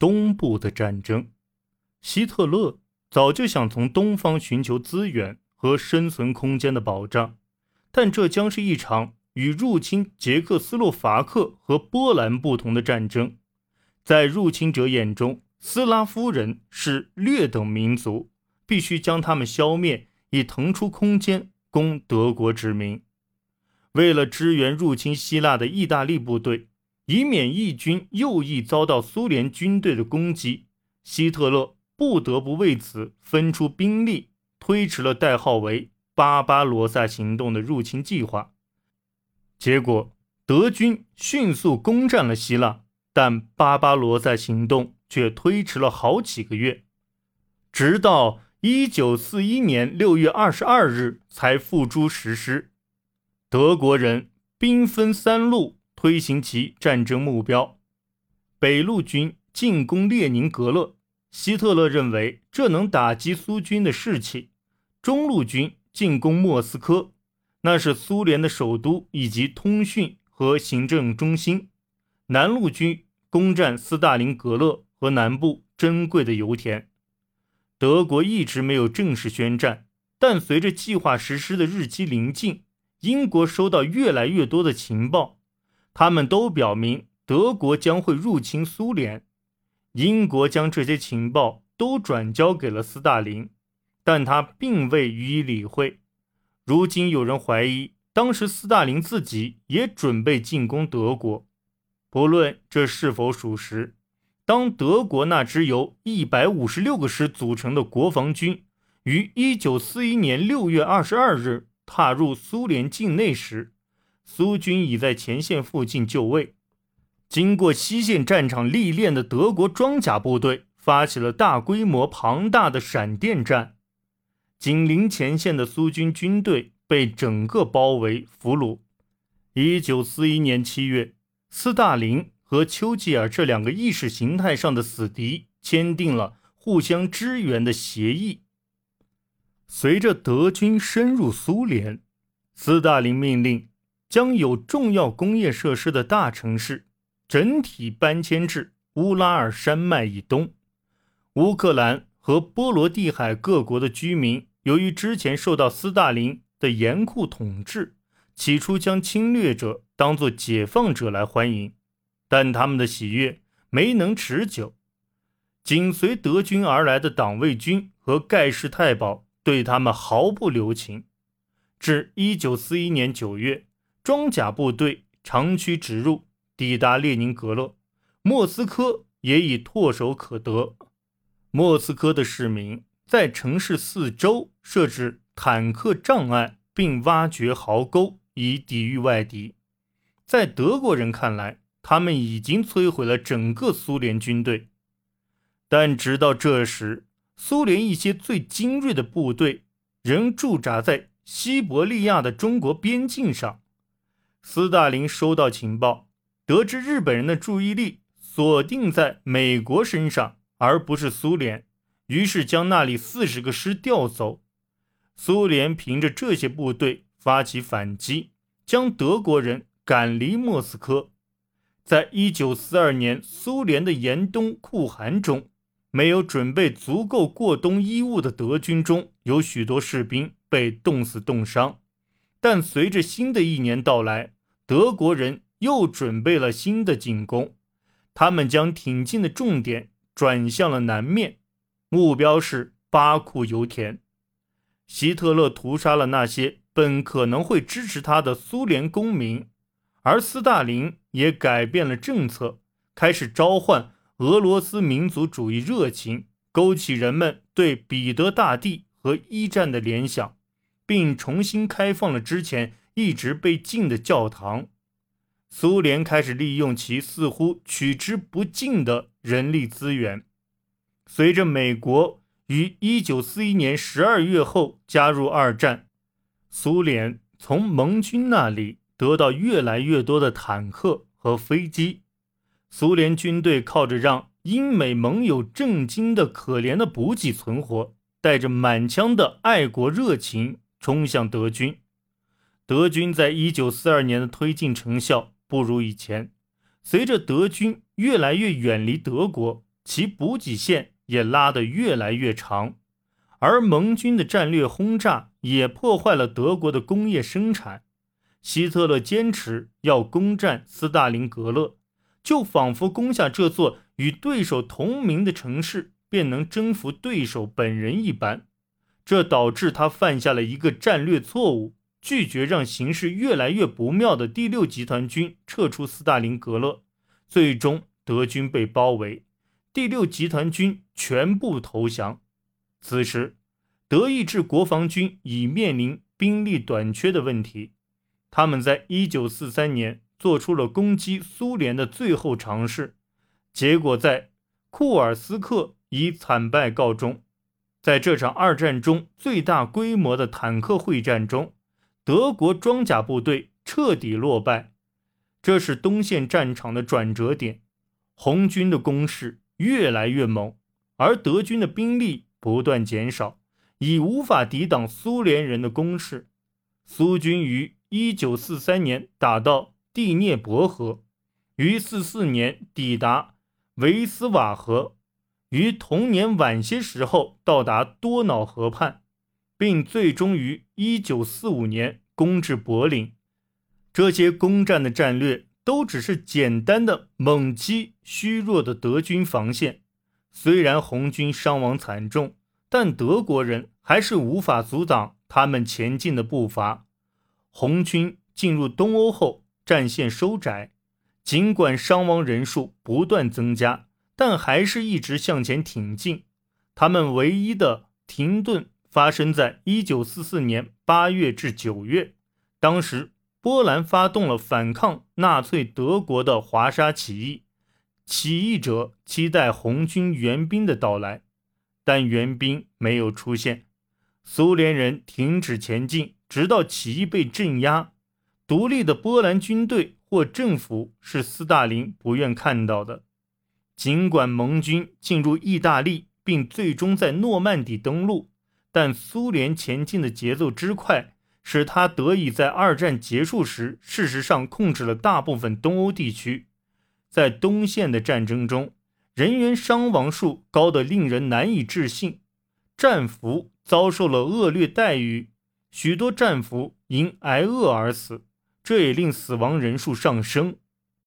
东部的战争。希特勒早就想从东方寻求资源和生存空间的保障，但这将是一场与入侵捷克斯洛伐克和波兰不同的战争。在入侵者眼中，斯拉夫人是劣等民族，必须将他们消灭，以腾出空间供德国殖民。为了支援入侵希腊的意大利部队，以免义军右翼遭到苏联军队的攻击，希特勒。不得不为此分出兵力，推迟了代号为“巴巴罗萨行动”的入侵计划。结果，德军迅速攻占了希腊，但巴巴罗萨行动却推迟了好几个月，直到1941年6月22日才付诸实施。德国人兵分三路推行其战争目标：北路军进攻列宁格勒。希特勒认为这能打击苏军的士气。中路军进攻莫斯科，那是苏联的首都以及通讯和行政中心。南路军攻占斯大林格勒和南部珍贵的油田。德国一直没有正式宣战，但随着计划实施的日期临近，英国收到越来越多的情报，他们都表明德国将会入侵苏联。英国将这些情报都转交给了斯大林，但他并未予以理会。如今有人怀疑，当时斯大林自己也准备进攻德国。不论这是否属实，当德国那支由一百五十六个师组成的国防军于一九四一年六月二十二日踏入苏联境内时，苏军已在前线附近就位。经过西线战场历练的德国装甲部队发起了大规模庞大的闪电战，紧邻前线的苏军军队被整个包围俘虏。一九四一年七月，斯大林和丘吉尔这两个意识形态上的死敌签订了互相支援的协议。随着德军深入苏联，斯大林命令将有重要工业设施的大城市。整体搬迁至乌拉尔山脉以东。乌克兰和波罗的海各国的居民，由于之前受到斯大林的严酷统治，起初将侵略者当作解放者来欢迎，但他们的喜悦没能持久。紧随德军而来的党卫军和盖世太保对他们毫不留情。至1941年9月，装甲部队长驱直入。抵达列宁格勒，莫斯科也已唾手可得。莫斯科的市民在城市四周设置坦克障碍，并挖掘壕沟以抵御外敌。在德国人看来，他们已经摧毁了整个苏联军队。但直到这时，苏联一些最精锐的部队仍驻扎在西伯利亚的中国边境上。斯大林收到情报。得知日本人的注意力锁定在美国身上，而不是苏联，于是将那里四十个师调走。苏联凭着这些部队发起反击，将德国人赶离莫斯科。在一九四二年苏联的严冬酷寒中，没有准备足够过冬衣物的德军中有许多士兵被冻死冻伤。但随着新的一年到来，德国人。又准备了新的进攻，他们将挺进的重点转向了南面，目标是巴库油田。希特勒屠杀了那些本可能会支持他的苏联公民，而斯大林也改变了政策，开始召唤俄罗斯民族主义热情，勾起人们对彼得大帝和一战的联想，并重新开放了之前一直被禁的教堂。苏联开始利用其似乎取之不尽的人力资源。随着美国于1941年12月后加入二战，苏联从盟军那里得到越来越多的坦克和飞机。苏联军队靠着让英美盟友震惊的可怜的补给存活，带着满腔的爱国热情冲向德军。德军在1942年的推进成效。不如以前，随着德军越来越远离德国，其补给线也拉得越来越长，而盟军的战略轰炸也破坏了德国的工业生产。希特勒坚持要攻占斯大林格勒，就仿佛攻下这座与对手同名的城市，便能征服对手本人一般。这导致他犯下了一个战略错误。拒绝让形势越来越不妙的第六集团军撤出斯大林格勒，最终德军被包围，第六集团军全部投降。此时，德意志国防军已面临兵力短缺的问题。他们在一九四三年做出了攻击苏联的最后尝试，结果在库尔斯克以惨败告终。在这场二战中最大规模的坦克会战中。德国装甲部队彻底落败，这是东线战场的转折点。红军的攻势越来越猛，而德军的兵力不断减少，已无法抵挡苏联人的攻势。苏军于1943年打到第聂伯河，于44年抵达维斯瓦河，于同年晚些时候到达多瑙河畔。并最终于一九四五年攻至柏林。这些攻占的战略都只是简单的猛击虚弱的德军防线。虽然红军伤亡惨重，但德国人还是无法阻挡他们前进的步伐。红军进入东欧后，战线收窄，尽管伤亡人数不断增加，但还是一直向前挺进。他们唯一的停顿。发生在一九四四年八月至九月，当时波兰发动了反抗纳粹德国的华沙起义，起义者期待红军援兵的到来，但援兵没有出现，苏联人停止前进，直到起义被镇压。独立的波兰军队或政府是斯大林不愿看到的。尽管盟军进入意大利，并最终在诺曼底登陆。但苏联前进的节奏之快，使他得以在二战结束时，事实上控制了大部分东欧地区。在东线的战争中，人员伤亡数高得令人难以置信，战俘遭受了恶劣待遇，许多战俘因挨饿而死，这也令死亡人数上升。